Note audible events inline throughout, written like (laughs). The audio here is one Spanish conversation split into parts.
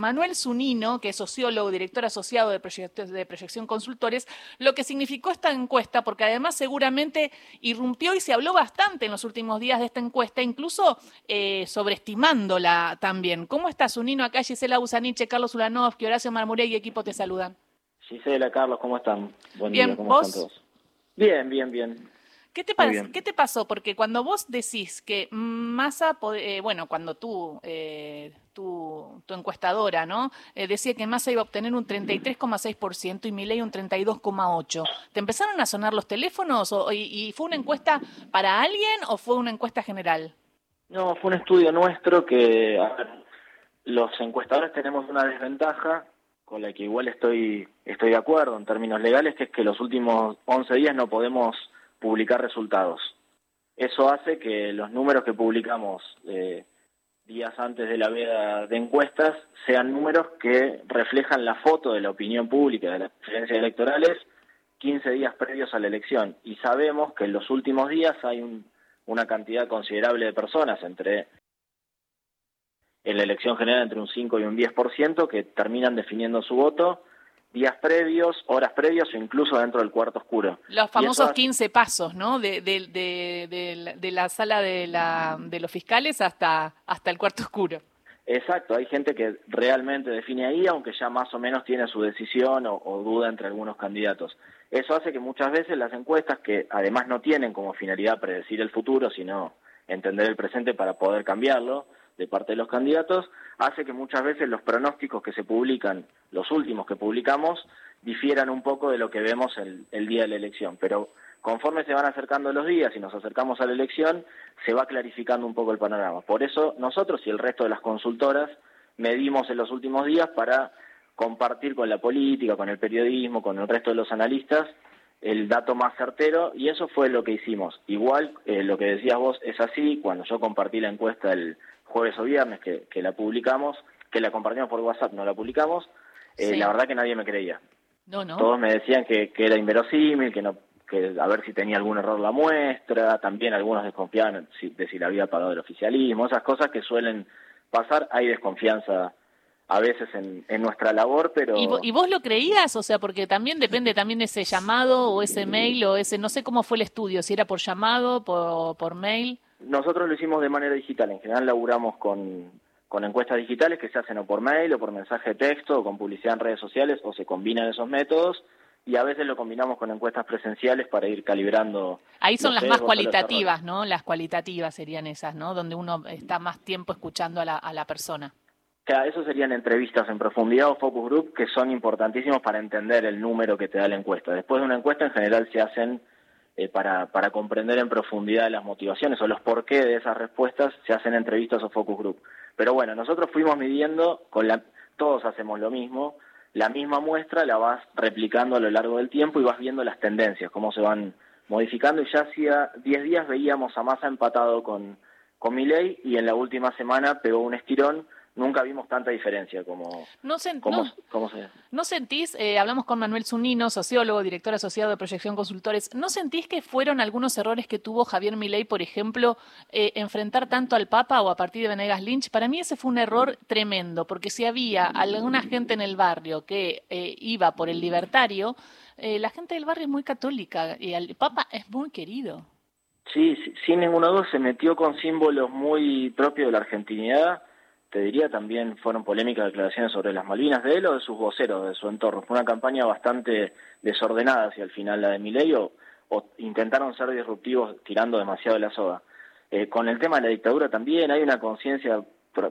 Manuel Zunino, que es sociólogo, director asociado de, de Proyección Consultores, lo que significó esta encuesta, porque además seguramente irrumpió y se habló bastante en los últimos días de esta encuesta, incluso eh, sobreestimándola también. ¿Cómo está Zunino? Acá Gisela Busaniche, Carlos Ulanovsky, Horacio Marmurey y equipo te saludan. Gisela, Carlos, ¿cómo están? Buen bien, ¿vos? Bien, bien, bien. ¿Qué te, ¿Qué te pasó? Porque cuando vos decís que Massa, eh, bueno, cuando tú, eh, tu, encuestadora, ¿no? Eh, decía que Massa iba a obtener un 33,6% y Milei un 32,8%. ¿Te empezaron a sonar los teléfonos y, fue una encuesta para alguien o fue una encuesta general? No, fue un estudio nuestro que los encuestadores tenemos una desventaja con la que igual estoy, estoy de acuerdo en términos legales, que es que los últimos 11 días no podemos publicar resultados. Eso hace que los números que publicamos eh, días antes de la veda de encuestas sean números que reflejan la foto de la opinión pública de las preferencias electorales 15 días previos a la elección. Y sabemos que en los últimos días hay una cantidad considerable de personas entre en la elección general entre un 5 y un 10% que terminan definiendo su voto días previos, horas previas o incluso dentro del cuarto oscuro. Los famosos 15 pasos, ¿no? De, de, la sala de, la, de los fiscales hasta, hasta el cuarto oscuro. Exacto, hay gente que realmente define ahí, aunque ya más o menos tiene su decisión o, o duda entre algunos candidatos. Eso hace que muchas veces las encuestas, que además no tienen como finalidad predecir el futuro, sino entender el presente para poder cambiarlo, de parte de los candidatos, hace que muchas veces los pronósticos que se publican, los últimos que publicamos, difieran un poco de lo que vemos el, día de la elección. Pero conforme se van acercando los días y nos acercamos a la elección, se va clarificando un poco el panorama. Por eso nosotros y el resto de las consultoras medimos en los últimos días para compartir con la política, con el periodismo, con el resto de los analistas, el dato más certero y eso fue lo que hicimos. Igual eh, lo que decías vos es así, cuando yo compartí la encuesta el jueves o viernes que, la publicamos, que la compartimos por WhatsApp, no la publicamos, eh, la verdad que nadie me creía. No, no. Todos me decían que, que era inverosímil, que no que a ver si tenía algún error la muestra, también algunos desconfiaban de si la había pagado el oficialismo, esas cosas que suelen pasar, hay desconfianza a veces en, en nuestra labor, pero... ¿Y, vos lo creías? O sea, porque también depende también ese llamado o ese mail o ese, no sé cómo fue el estudio, si era por llamado, por, por mail. Nosotros lo hicimos de manera digital, en general laburamos con, con encuestas digitales que se hacen o por mail o por mensaje de texto o con publicidad en redes sociales o se combinan esos métodos y a veces lo combinamos con encuestas presenciales para ir calibrando. Ahí son las más cualitativas, ¿no? Las cualitativas serían esas, ¿no? Donde uno está más tiempo escuchando a la, a la persona eso serían entrevistas en profundidad o focus group que son importantísimos para entender el número que te da la encuesta. Después de una encuesta en general se hacen eh, para, para comprender en profundidad las motivaciones o los porqué de esas respuestas, se hacen entrevistas o focus group. Pero bueno, nosotros fuimos midiendo, con la, todos hacemos lo mismo, la misma muestra la vas replicando a lo largo del tiempo y vas viendo las tendencias, cómo se van modificando y ya hacía 10 días veíamos a Massa empatado con, con Milei y en la última semana pegó un estirón nunca vimos tanta diferencia como, no, no, sentís, eh, hablamos con Manuel Zunino, sociólogo, director asociado de Proyección Consultores, ¿no sentís que fueron algunos errores que tuvo Javier Milei, por ejemplo, eh, enfrentar tanto al Papa o a partir de Venegas Lynch? Para mí ese fue un error tremendo, porque si había alguna gente en el barrio que eh, iba por el libertario, la gente del barrio es muy católica y el Papa es muy querido. Sí, sin ninguna duda se metió con símbolos muy propios de la argentinidad te diría también fueron polémicas declaraciones sobre las Malvinas de él o de sus voceros, de su entorno. Fue una campaña bastante desordenada hacia el final la de Milei o, intentaron ser disruptivos tirando demasiado la soga. Eh, con el tema de la dictadura también hay una conciencia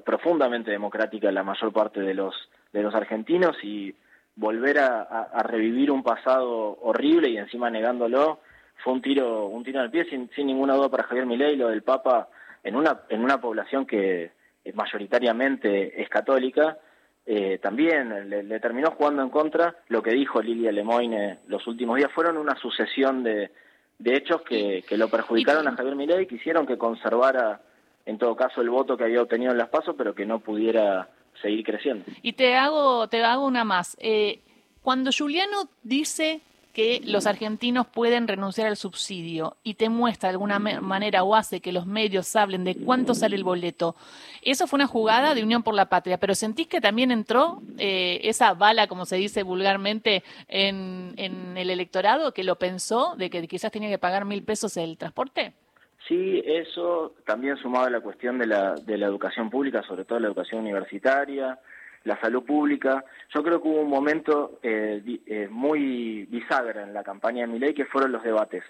profundamente democrática en la mayor parte de los, de los argentinos y volver a, revivir un pasado horrible y encima negándolo fue un tiro, un tiro el pie sin, sin ninguna duda para Javier Milei, lo del Papa en una, en una población que mayoritariamente es católica, eh, también le, terminó jugando en contra. Lo que dijo Lilia Lemoyne los últimos días fueron una sucesión de, de hechos que, que, lo perjudicaron a Javier Milei, y quisieron que conservara, en todo caso, el voto que había obtenido en las pasos, pero que no pudiera seguir creciendo. Y te hago, te hago una más. Eh, cuando Juliano dice que los argentinos pueden renunciar al subsidio y te muestra de alguna manera o hace que los medios hablen de cuánto sale el boleto, eso fue una jugada de Unión por la Patria, pero ¿sentís que también entró eh, esa bala, como se dice vulgarmente, en, en el electorado que lo pensó de que quizás tenía que pagar mil pesos el transporte? Sí, eso también sumado a la cuestión de la, de la educación pública, sobre todo la educación universitaria, la salud pública. Yo creo que hubo un momento eh, eh, muy bisagra en la campaña de Milei que fueron los debates.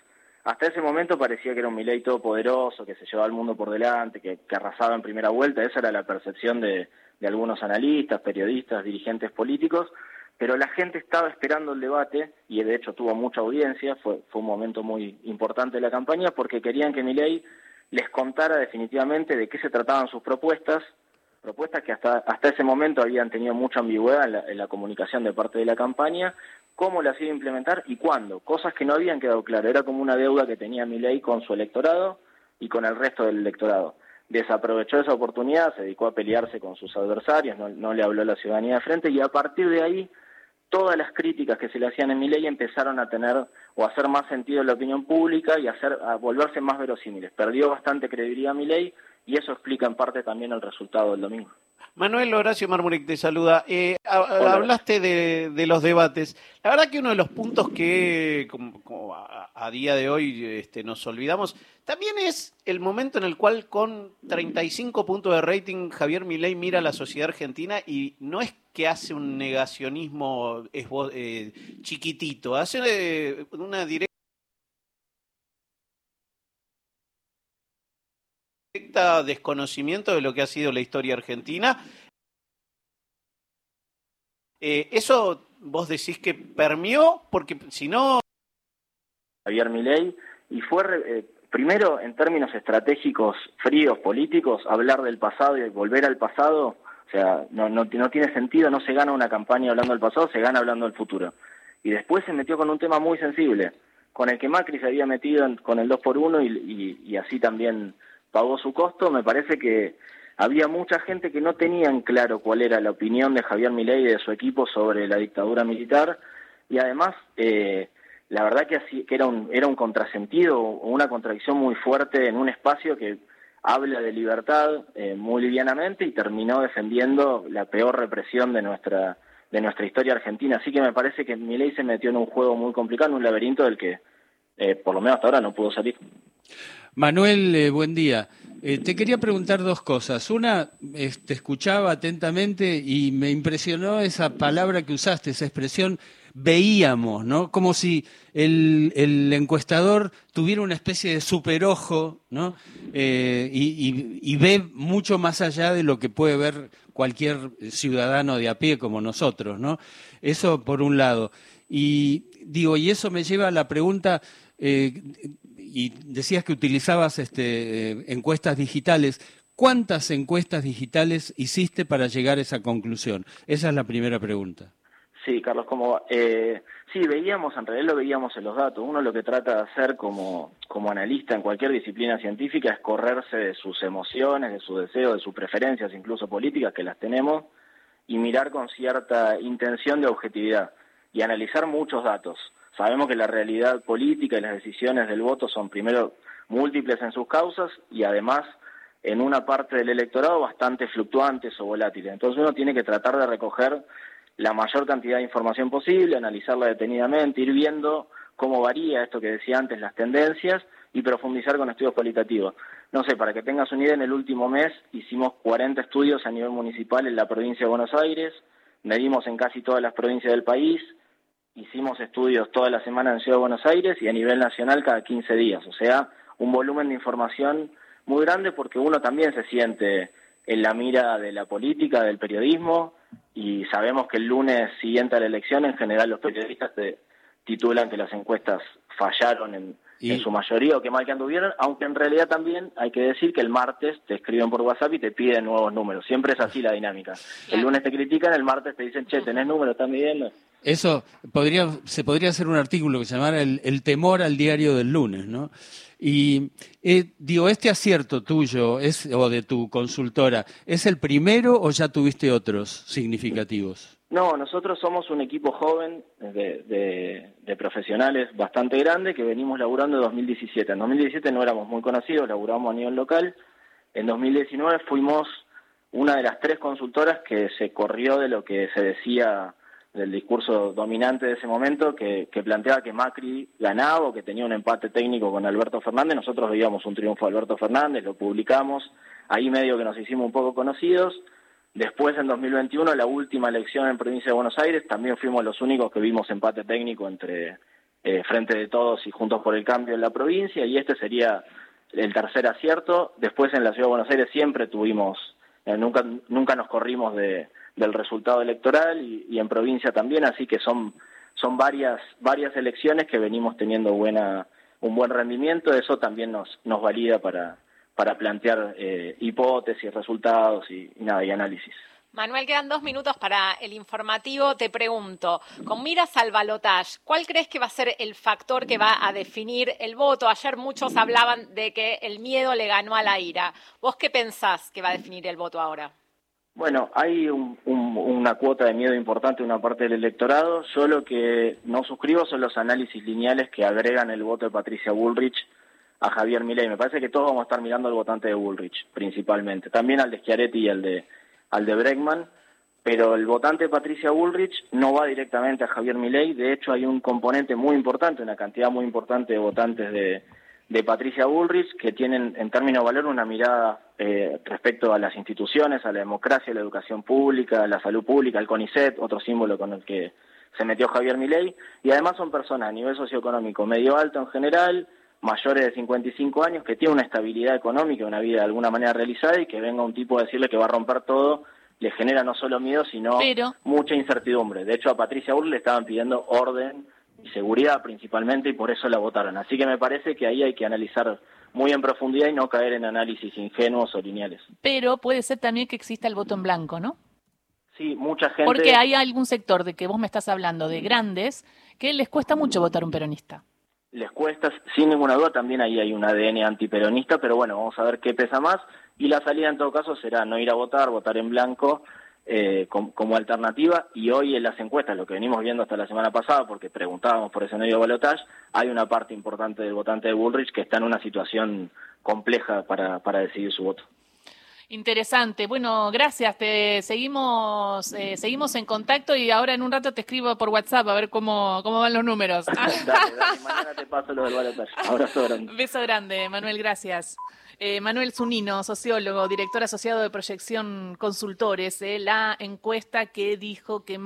Hasta ese momento parecía que era un Milei todopoderoso, que se llevaba al mundo por delante, que, arrasaba en primera vuelta. Esa era la percepción de, de algunos analistas, periodistas, dirigentes políticos. Pero la gente estaba esperando el debate y de hecho tuvo mucha audiencia. Fue, fue un momento muy importante de la campaña porque querían que Milei les contara definitivamente de qué se trataban sus propuestas, propuestas que hasta, hasta ese momento habían tenido mucha ambigüedad en la, comunicación de parte de la campaña, cómo las iba a implementar y cuándo, cosas que no habían quedado claras, era como una deuda que tenía Milei con su electorado y con el resto del electorado. Desaprovechó esa oportunidad, se dedicó a pelearse con sus adversarios, no, le habló a la ciudadanía de frente y a partir de ahí todas las críticas que se le hacían en Milei empezaron a tener o a hacer más sentido en la opinión pública y a, hacer, volverse más verosímiles. Perdió bastante credibilidad Milei y eso explica en parte también el resultado del domingo. Manuel Horacio Marmuric te saluda. Eh, hablaste de, los debates. La verdad que uno de los puntos que como, a, día de hoy este, nos olvidamos también es el momento en el cual con 35 puntos de rating Javier Milei mira a la sociedad argentina y no es que hace un negacionismo eh, chiquitito, hace eh, una directa desconocimiento de lo que ha sido la historia argentina. Eh, ¿Eso vos decís que permió? Porque si no... Javier Milei, y fue eh, primero en términos estratégicos fríos, políticos, hablar del pasado y volver al pasado, o sea, no, no, no tiene sentido, no se gana una campaña hablando del pasado, se gana hablando del futuro. Y después se metió con un tema muy sensible, con el que Macri se había metido con el 2 por 1 y, y así también pagó su costo, me parece que había mucha gente que no tenían claro cuál era la opinión de Javier Milei y de su equipo sobre la dictadura militar. Y además eh, la verdad que, así, que era un era un contrasentido o una contradicción muy fuerte en un espacio que habla de libertad eh, muy livianamente y terminó defendiendo la peor represión de nuestra de nuestra historia argentina. Así que me parece que Milei se metió en un juego muy complicado en un laberinto del que eh, por lo menos hasta ahora no pudo salir Manuel, eh, buen día. Eh, te quería preguntar dos cosas. Una, te escuchaba atentamente y me impresionó esa palabra que usaste, esa expresión veíamos, ¿no? Como si el, encuestador tuviera una especie de superojo, ¿no? Eh, y, y, ve mucho más allá de lo que puede ver cualquier ciudadano de a pie como nosotros, ¿no? Eso por un lado. Y digo, y eso me lleva a la pregunta, eh, y decías que utilizabas este, eh, encuestas digitales. ¿Cuántas encuestas digitales hiciste para llegar a esa conclusión? Esa es la primera pregunta. Sí, Carlos, como eh, sí veíamos, en realidad lo veíamos en los datos. Uno lo que trata de hacer como, como analista en cualquier disciplina científica es correrse de sus emociones, de sus deseos, de sus preferencias, incluso políticas, que las tenemos, y mirar con cierta intención de objetividad y analizar muchos datos. Sabemos que la realidad política y las decisiones del voto son primero múltiples en sus causas y además en una parte del electorado bastante fluctuantes o volátiles. Entonces uno tiene que tratar de recoger la mayor cantidad de información posible, analizarla detenidamente, ir viendo cómo varía esto que decía antes, las tendencias y profundizar con estudios cualitativos. No sé, para que tengas una idea, en el último mes hicimos 40 estudios a nivel municipal en la provincia de Buenos Aires, medimos en casi todas las provincias del país, hicimos estudios toda la semana en Ciudad de Buenos Aires y a nivel nacional cada 15 días, o sea, un volumen de información muy grande porque uno también se siente en la mira de la política, del periodismo, y sabemos que el lunes siguiente a la elección en general los periodistas te titulan que las encuestas fallaron en, en su mayoría o que mal que anduvieron, aunque en realidad también hay que decir que el martes te escriben por WhatsApp y te piden nuevos números. Siempre es así la dinámica. El lunes te critican, el martes te dicen, che, tenés números, están midiendo. Eso podría, se podría hacer un artículo que se llamara el, temor al diario del lunes, ¿no? Y eh, digo, este acierto tuyo es, o de tu consultora, ¿es el primero o ya tuviste otros significativos? No, nosotros somos un equipo joven de, de, profesionales bastante grande que venimos laburando en 2017. En 2017 no éramos muy conocidos, laburamos a nivel local. En 2019 fuimos una de las tres consultoras que se corrió de lo que se decía del discurso dominante de ese momento que, planteaba que Macri ganaba o que tenía un empate técnico con Alberto Fernández. Nosotros veíamos un triunfo de Alberto Fernández, lo publicamos, ahí medio que nos hicimos un poco conocidos. Después, en 2021, la última elección en provincia de Buenos Aires, también fuimos los únicos que vimos empate técnico entre eh, Frente de Todos y Juntos por el Cambio en la provincia, y este sería el tercer acierto. Después, en la Ciudad de Buenos Aires siempre tuvimos, eh, nunca, nunca nos corrimos de, del resultado electoral y, en provincia también, así que son, son varias, varias elecciones que venimos teniendo buena, un buen rendimiento, eso también nos, nos valida para, para plantear eh, hipótesis, resultados y, nada, y análisis. Manuel, quedan dos minutos para el informativo. Te pregunto, con miras al balotage, ¿cuál crees que va a ser el factor que va a definir el voto? Ayer muchos hablaban de que el miedo le ganó a la ira. ¿Vos qué pensás que va a definir el voto ahora? Bueno, hay una cuota de miedo importante en una parte del electorado. Yo lo que no suscribo son los análisis lineales que agregan el voto de Patricia Bullrich a Javier Milei. Me parece que todos vamos a estar mirando al votante de Bullrich, principalmente. También al de Schiaretti y al de, al de Bregman. Pero el votante de Patricia Bullrich no va directamente a Javier Milei. De hecho, hay un componente muy importante, una cantidad muy importante de votantes de, de Patricia Bullrich, que tienen en términos de valor una mirada eh, respecto a las instituciones, a la democracia, a la educación pública, a la salud pública, al CONICET, otro símbolo con el que se metió Javier Milei, y además son personas a nivel socioeconómico medio alto en general, mayores de 55 años, que tienen una estabilidad económica, una vida de alguna manera realizada, y que venga un tipo a decirle que va a romper todo, le genera no solo miedo, sino mucha incertidumbre. De hecho, a Patricia Bullrich le estaban pidiendo orden y seguridad principalmente y por eso la votaron. Así que me parece que ahí hay que analizar muy en profundidad y no caer en análisis ingenuos o lineales. Pero puede ser también que exista el voto en blanco, ¿no? Sí, mucha gente. Porque hay algún sector de que vos me estás hablando de grandes que les cuesta mucho votar un peronista. Les cuesta, sin ninguna duda, también ahí hay un ADN antiperonista, pero bueno, vamos a ver qué pesa más. Y la salida en todo caso será no ir a votar, votar en blanco eh, como, alternativa y hoy en las encuestas, lo que venimos viendo hasta la semana pasada, porque preguntábamos por ese medio balotaje, hay una parte importante del votante de Bullrich que está en una situación compleja para, para decidir su voto. Interesante. Bueno, gracias. Te seguimos, eh, seguimos en contacto y ahora en un rato te escribo por WhatsApp a ver cómo, cómo van los números. (laughs) Mañana te paso lo del balotaje. Abrazo grande. Beso grande, Manuel. Gracias. Eh, Manuel Zunino, sociólogo, director asociado de Proyección Consultores, eh, la encuesta que dijo que